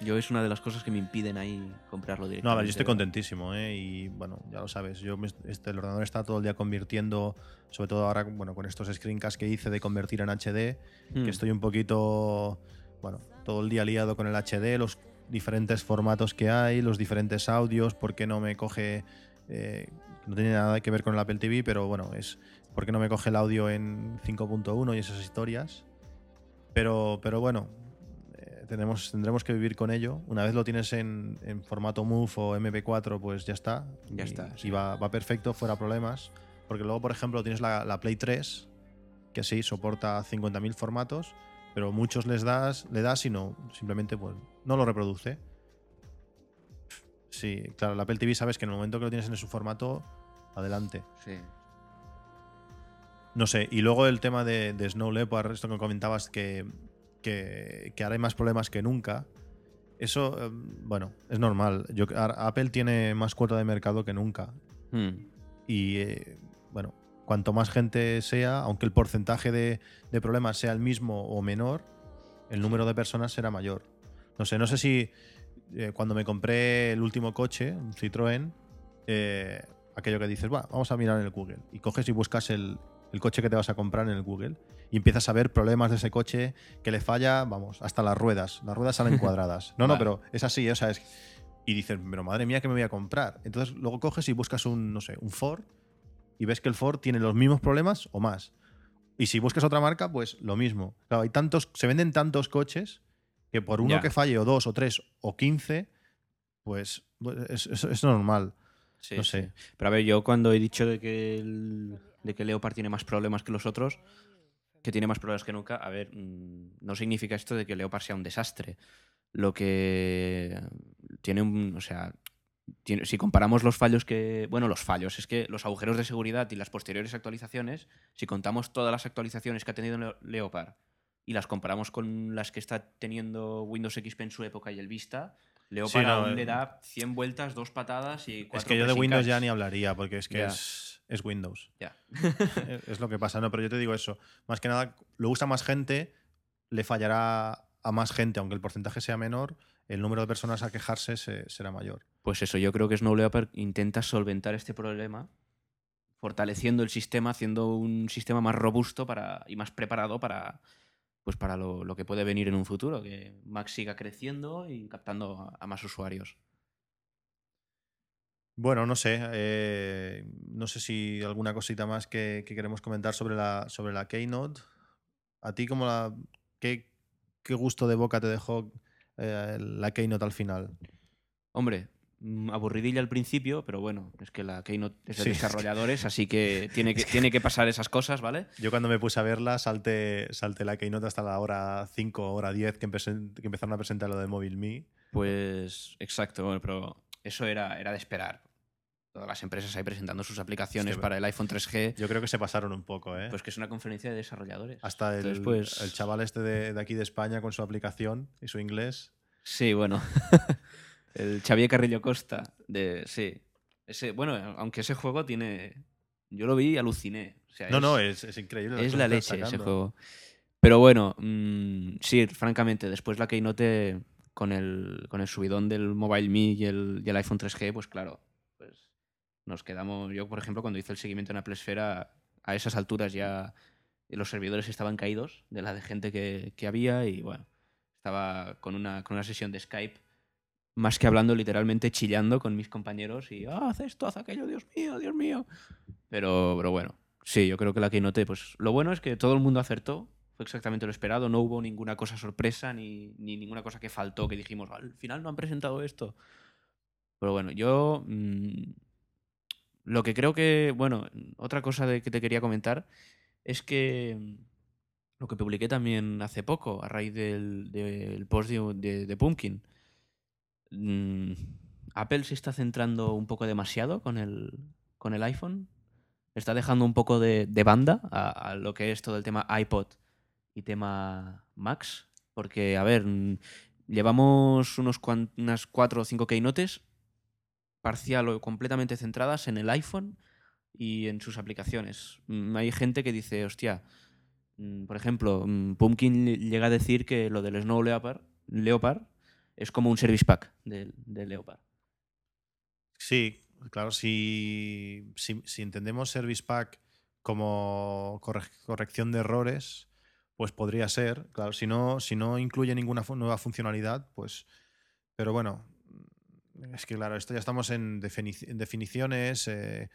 yo es una de las cosas que me impiden ahí comprarlo No, directamente. a ver, yo estoy contentísimo, ¿eh? Y bueno, ya lo sabes, yo me- este, el ordenador está todo el día convirtiendo, sobre todo ahora, bueno, con estos screencasts que hice de convertir en HD, Mm. que estoy un poquito, bueno, todo el día liado con el HD, los diferentes formatos que hay, los diferentes audios, por qué no me coge, eh, no tiene nada que ver con el Apple TV, pero bueno, es por qué no me coge el audio en 5.1 y esas historias. Pero, pero bueno, eh, tenemos, tendremos que vivir con ello. Una vez lo tienes en, en formato MOV o MP4, pues ya está. Ya y, está, y va, va perfecto, fuera problemas. Porque luego, por ejemplo, tienes la, la Play 3, que sí, soporta 50.000 formatos, pero muchos les das, le das y no, simplemente pues, no lo reproduce. Sí, claro, la Apple TV sabes que en el momento que lo tienes en su formato, adelante. Sí. No sé, y luego el tema de, de Snow Leopard, esto que comentabas, que, que, que ahora hay más problemas que nunca. Eso, eh, bueno, es normal. Yo, Apple tiene más cuota de mercado que nunca. Mm. Y eh, bueno, cuanto más gente sea, aunque el porcentaje de, de problemas sea el mismo o menor, el número de personas será mayor. No sé, no sé si eh, cuando me compré el último coche, un Citroën, eh, aquello que dices, va, vamos a mirar en el Google. Y coges y buscas el, el coche que te vas a comprar en el Google. Y empiezas a ver problemas de ese coche que le falla, vamos, hasta las ruedas. Las ruedas salen [laughs] cuadradas. No, no, pero es así, o sea, es. Y dices, pero madre mía, ¿qué me voy a comprar? Entonces luego coges y buscas un, no sé, un Ford y ves que el Ford tiene los mismos problemas o más. Y si buscas otra marca, pues lo mismo. Claro, hay tantos, se venden tantos coches que por uno Ya. que falle, o dos, o tres, o quince, pues pues, es, es- es normal. Sí, No sí. sé. Pero a ver, yo cuando he dicho de que, el, de que Leopard tiene más problemas que los otros, que tiene más problemas que nunca, a ver, mm, no significa esto de que Leopard sea un desastre. Lo que tiene un. O sea, tiene- si comparamos los fallos que. Bueno, los fallos, es que los agujeros de seguridad y las posteriores actualizaciones, si contamos todas las actualizaciones que ha tenido Leo- Leopard y las comparamos con las que está teniendo Windows XP en su época y el Vista, Leopard Sí, no, aún eh, le da 100 vueltas, dos patadas y cuatro es que yo de Windows ya ni hablaría, porque es que es, es Windows. Ya. [laughs] es es lo que pasa, no, pero yo te digo eso. Más que nada, lo usa más gente, le fallará a más gente, aunque el porcentaje sea menor, el número de personas a quejarse se- será mayor. Pues eso, yo creo que Snow Leopard intenta solventar este problema fortaleciendo el sistema, haciendo un sistema más robusto para, y más preparado para, pues para lo, lo que puede venir en un futuro, que Mac siga creciendo y captando a, a más usuarios. Bueno, no sé. eh, no sé si alguna cosita más que, que queremos comentar sobre la, sobre la Keynote. ¿A ti cómo la. Qué, qué gusto de boca te dejó eh, la Keynote al final? Hombre, aburridilla al principio, pero bueno, es que la Keynote es de Sí, es que- desarrolladores, [laughs] así que tiene, que tiene que pasar esas cosas, ¿vale? Yo cuando me puse a verla salté, salté la Keynote hasta la hora 5 o hora 10 que, que empezaron a presentar lo de Mobile Me. Pues exacto, pero eso era, era de esperar. Todas las empresas ahí presentando sus aplicaciones para el iPhone 3G, Yo creo que se pasaron un poco, ¿eh? pues que es una conferencia de desarrolladores. Hasta el, Entonces, pues- el chaval este de, de aquí de España con su aplicación y su inglés. Sí, bueno. [laughs] el Xavier Carrillo Costa, de, sí. Ese, bueno, aunque ese juego tiene... Yo lo vi y aluciné. O sea, No, es- no, es, es increíble. Es la leche ese juego. Pero bueno, mm, sí, francamente, después la Keynote con el, con el subidón del Mobile Me y el, y el iPhone 3G, pues claro, pues nos quedamos. Yo, por ejemplo, cuando hice el seguimiento en Apple Esfera, a esas alturas ya los servidores estaban caídos de la de gente que, que había y bueno, estaba con una, con una sesión de Skype. Más que hablando, literalmente chillando con mis compañeros y, ah, haz esto, haz aquello, Dios mío, Dios mío. Pero, pero bueno, Sí, yo creo que la Keynote, pues lo bueno es que todo el mundo acertó, fue exactamente lo esperado, no hubo ninguna cosa sorpresa ni, ni ninguna cosa que faltó que dijimos, al final no han presentado esto. Pero bueno, yo mm, lo que creo que, bueno, otra cosa de que te quería comentar es que mm, lo que publiqué también hace poco a raíz del, del post de- de Pumpkin. Mm, Apple se está centrando un poco demasiado con el, con el iPhone está dejando un poco de, banda a, lo que es todo el tema iPod y tema Max. Porque, a ver, mm, llevamos unos unas cuatro o cinco keynotes parcial o completamente centradas en el iPhone y en sus aplicaciones. Mm, Hay gente que dice, hostia, por ejemplo, Pumpkin lle- llega a decir que lo del Snow Leopard, Leopard es como un service pack del Leopard. Sí, claro, si, si, entendemos Service Pack como corre- corrección de errores, pues podría ser. Claro, si no, si no incluye ninguna nueva funcionalidad, pues. Pero bueno, es que claro, esto ya estamos en definiciones. eh,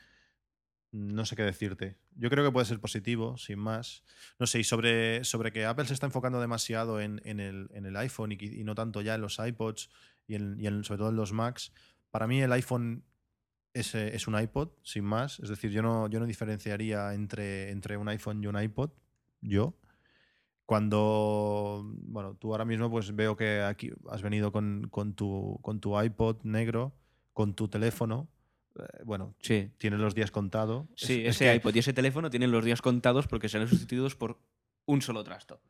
no sé qué decirte. Yo creo que puede ser positivo, sin más. No sé, y sobre, sobre que Apple se está enfocando demasiado en, en el, en el iPhone y, no tanto ya en los iPods y, en, y sobre todo en los Macs. Para mí el iPhone es, eh, es un iPod, sin más. Es decir, yo no, yo no diferenciaría entre, entre un iPhone y un iPod, yo. Cuando, bueno, tú ahora mismo pues veo que aquí has venido con, con tu, con tu iPod negro, con tu teléfono. Eh, bueno, Sí. tienes los días contados. Sí, Es- es ese que iPod y ese teléfono tienen los días contados porque serán sustituidos por un solo trasto.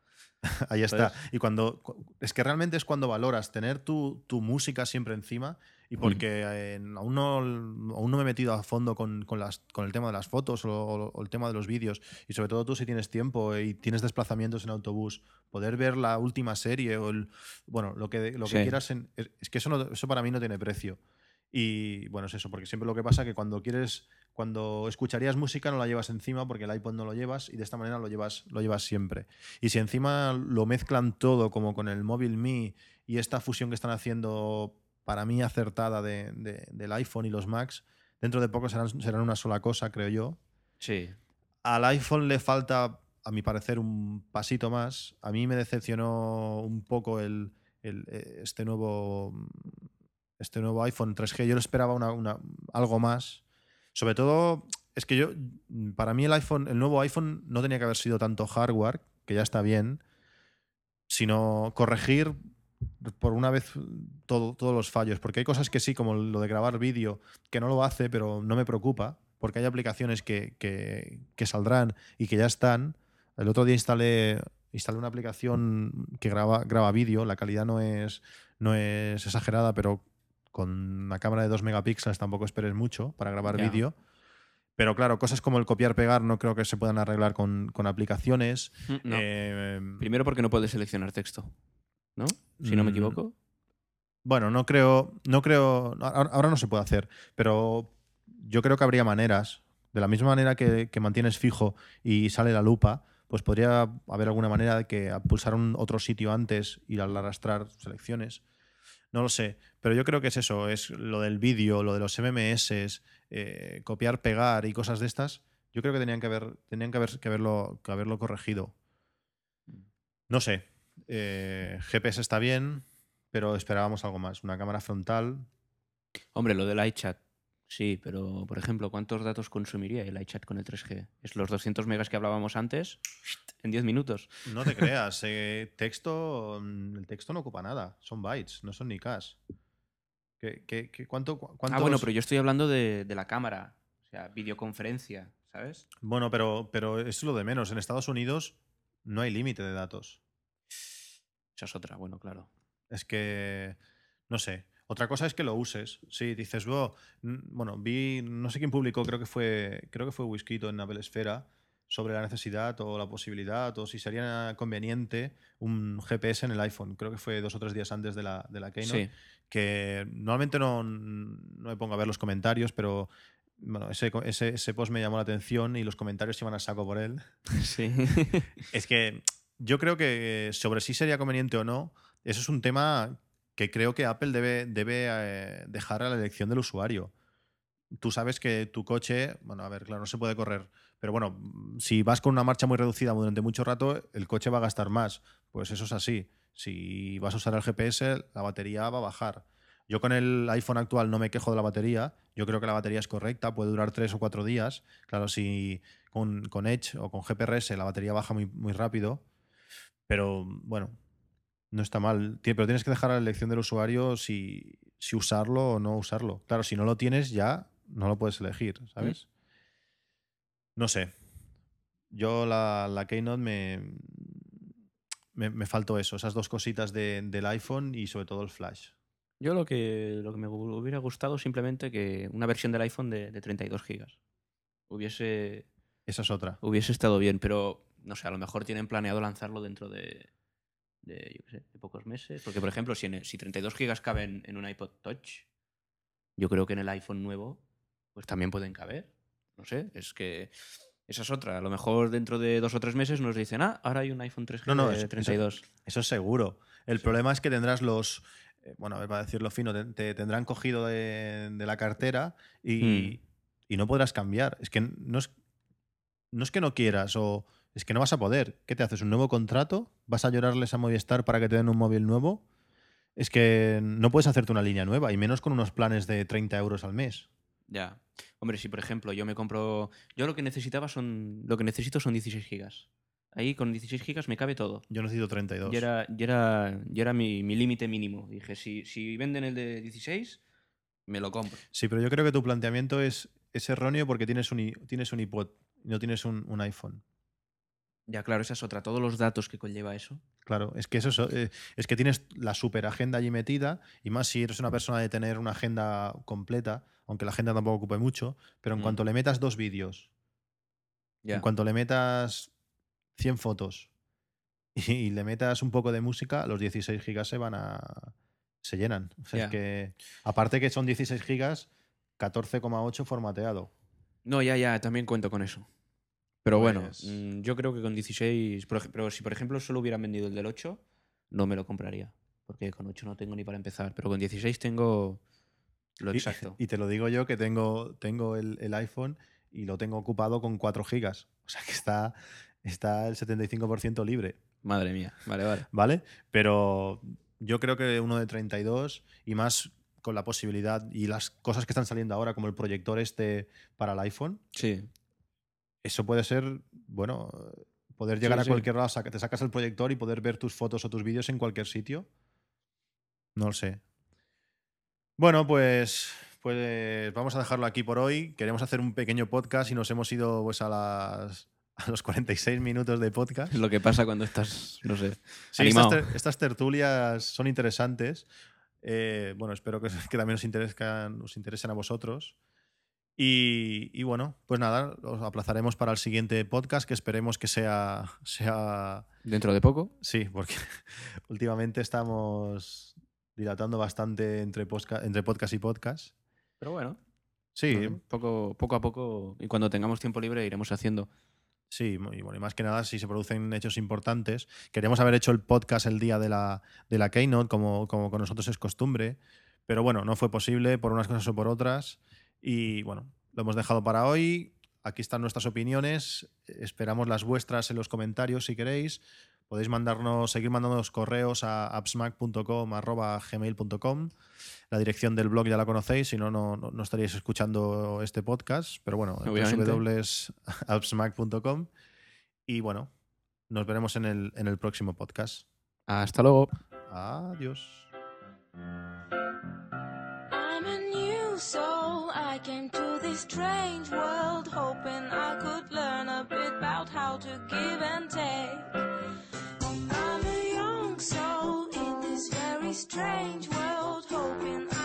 [laughs] Ahí está. ¿Sabes? Y cuando. cu- Es que realmente es cuando valoras tener tu, tu música siempre encima. Y porque eh, aún, no, aún no me he metido a fondo con, con las, con el tema de las fotos o, el tema de los vídeos. Y sobre todo tú, si tienes tiempo y tienes desplazamientos en autobús, poder ver la última serie o el. Bueno, lo que, lo que Sí. quieras. en- es que eso, no- eso para mí no tiene precio. Y bueno, es eso, porque siempre lo que pasa es que cuando quieres. Cuando escucharías música no la llevas encima porque el iPod no lo llevas y de esta manera lo llevas, lo llevas siempre. Y si encima lo mezclan todo como con el móvil Me y esta fusión que están haciendo para mí acertada de- de- del iPhone y los Macs, dentro de poco serán, serán una sola cosa, creo yo. Sí. Al iPhone le falta, a mi parecer, un pasito más. A mí me decepcionó un poco el, el- eh, este, nuevo, este nuevo iPhone 3G. Yo le esperaba una- una- algo más. Sobre todo, es que yo, para mí el iPhone, el nuevo iPhone no tenía que haber sido tanto hardware, que ya está bien, sino corregir por una vez todo- todos los fallos. Porque hay cosas que sí, como lo de grabar vídeo, que no lo hace, pero no me preocupa, porque hay aplicaciones que, que- que saldrán y que ya están. El otro día instalé, instalé una aplicación que graba, graba vídeo, la calidad no es, no es exagerada, pero con una cámara de 2 megapíxeles tampoco esperes mucho para grabar vídeo. Pero claro, cosas como el copiar-pegar no creo que se puedan arreglar con, con aplicaciones. No. Eh, Primero porque no puedes seleccionar texto. ¿No? Si no me Mm, equivoco. Bueno, no creo, no creo, ahora no se puede hacer, pero yo creo que habría maneras, de la misma manera que, que mantienes fijo y sale la lupa, pues podría haber alguna manera de que pulsar un otro sitio antes y al arrastrar selecciones. No lo sé, pero yo creo que es eso, es lo del vídeo, lo de los MMS, eh, copiar, pegar y cosas de estas. Yo creo que tenían que haber, tenían que haber, que haberlo, haberlo corregido. No sé. eh, GPS está bien, pero esperábamos algo más. Una cámara frontal. Hombre, lo del iChat. Sí, pero por ejemplo, ¿cuántos datos consumiría el iChat con el 3G? Es los 200 megas que hablábamos antes en 10 minutos. No te [laughs] creas, eh, texto, mm, el texto no ocupa nada. Son bytes, no son ni Ks. ¿Qué, qué- qué- cuánto, cu- Ah, bueno, pero yo estoy hablando de, de la cámara. O sea, videoconferencia, ¿sabes? Bueno, pero, pero es lo de menos. En Estados Unidos no hay límite de datos. Esa es otra, bueno, claro. Es que, no sé. Otra cosa es que lo uses. Sí, dices, "Buah, mm, bueno, vi, no sé quién publicó, creo que fue, creo que fue Whisquito en Apple Esfera, sobre la necesidad o la posibilidad o si sería conveniente un GPS en el iPhone. Creo que fue dos o tres días antes de la, de la Keynote. Sí. Que normalmente no, no me pongo a ver los comentarios, pero bueno, ese, ese, ese post me llamó la atención y los comentarios iban a saco por él. [laughs] Sí. Es que yo creo que sobre si sería conveniente o no, eso es un tema que creo que Apple debe, debe eh, dejar a la elección del usuario. Tú sabes que tu coche, bueno, a ver, claro, no se puede correr, pero bueno, mm, si vas con una marcha muy reducida durante mucho rato, el coche va a gastar más. Pues eso es así. Si vas a usar el GPS, la batería va a bajar. Yo con el iPhone actual no me quejo de la batería. Yo creo que la batería es correcta, puede durar tres o cuatro días. Claro, si con, con Edge o con GPRS la batería baja muy, muy rápido. Pero bueno, no está mal. Pero tienes que dejar a la elección del usuario si, si usarlo o no usarlo. Claro, si no lo tienes ya, no lo puedes elegir, ¿sabes? No sé. Yo la, la Keynote me, me, me faltó eso, esas dos cositas de- del iPhone y sobre todo el flash. Yo lo que, lo que me hu- hubiera gustado simplemente que una versión del iPhone de, de 32 gigas. Hubiese, Esa es otra. hubiese estado bien, pero no sé, a lo mejor tienen planeado lanzarlo dentro de, de, yo qué sé, de pocos meses. Porque, por ejemplo, si, en si 32 gigas caben en un iPod Touch, yo creo que en el iPhone nuevo pues también pueden caber. No sé, es que esa es otra. A lo mejor dentro de dos o tres meses nos dicen, ah, ahora hay un iPhone 3G No, no, de eso- eso- 32. Eso es seguro. El problema es que tendrás los. eh, Bueno, a ver, para decirlo fino, te, te tendrán cogido de, de la cartera y, y no podrás cambiar. Es que no es, no es que no quieras o es que no vas a poder. ¿Qué te haces? ¿Un nuevo contrato? ¿Vas a llorarles a Movistar para que te den un móvil nuevo? Es que no puedes hacerte una línea nueva y menos con unos planes de 30 euros al mes. Ya. Hombre, si por ejemplo yo me compro. Yo lo que necesitaba son. Lo que necesito son 16 gigas. Ahí con 16 gigas me cabe todo. Yo necesito 32. Y era, y era, y era mi, mi límite mínimo. Dije, si, si venden el de 16, me lo compro. Sí, pero yo creo que tu planteamiento es, es erróneo porque tienes un, tienes un iPod y no tienes un, un iPhone. Ya, claro, esa es otra. Todos los datos que conlleva eso. Claro, es que eso es, eh, es que tienes la super agenda allí metida, y más si eres una persona de tener una agenda completa, aunque la agenda tampoco ocupe mucho, pero en Mm. cuanto le metas dos vídeos, en cuanto le metas 100 fotos y, [laughs] y le metas un poco de música, los 16 gigas se van a. se llenan. O sea, es que, aparte que son 16 gigas, 14,8 formateado. No, ya, ya, también cuento con eso. Pero bueno, Pues- mm, yo creo que con 16. por ej- pero si por ejemplo solo hubieran vendido el del 8, no me lo compraría. Porque con 8 no tengo ni para empezar. Pero con 16 tengo lo Y- exacto. Y, te lo digo yo que tengo, tengo el, el iPhone y lo tengo ocupado con 4 gigas. [laughs] O sea que está, está el 75% libre, Madre mía. Vale, vale. ¿vale? Pero yo creo que uno de 32 y más con la posibilidad y las cosas que están saliendo ahora, como el proyector este para el iPhone, Sí. Eso puede ser, bueno, poder Sí, llegar a cualquier lado, te sacas el proyector y poder ver tus fotos o tus vídeos en cualquier sitio. No lo sé. Bueno, pues, pues vamos a dejarlo aquí por hoy. Queremos hacer un pequeño podcast y nos hemos ido pues, a, las, a los 46 minutos de podcast. Es [laughs] lo que pasa cuando estás, no sé. Sí, animado. estas, ter- estas tertulias son interesantes. Eh, bueno, espero que, que también os os interesen a vosotros. Y, y bueno, pues nada, os aplazaremos para el siguiente podcast que esperemos que sea, sea Dentro de poco. Sí, porque [laughs] últimamente estamos dilatando bastante entre, posca- entre podcast y podcast. Pero bueno. Sí, bueno, poco, poco a poco. Y cuando tengamos tiempo libre iremos haciendo. sí, y bueno, y más que nada si se producen hechos importantes. Queríamos haber hecho el podcast el día de la, de la Keynote, como, como con nosotros es costumbre, pero bueno, no fue posible por unas cosas o por otras. Y bueno, lo hemos dejado para hoy. Aquí están nuestras opiniones. Esperamos las vuestras en los comentarios si queréis. Podéis mandarnos, seguir mandándonos correos a appsmac.com arroba gmail.com. La dirección del blog ya la conocéis, si no, no, no estaríais escuchando este podcast. Pero bueno, www.appsmac.com. Y bueno, nos veremos en el, en el próximo podcast. Hasta luego. Adiós. I'm a new soul. Came to this strange world hoping I could learn a bit about how to give and take. I'm a young soul in this very strange world hoping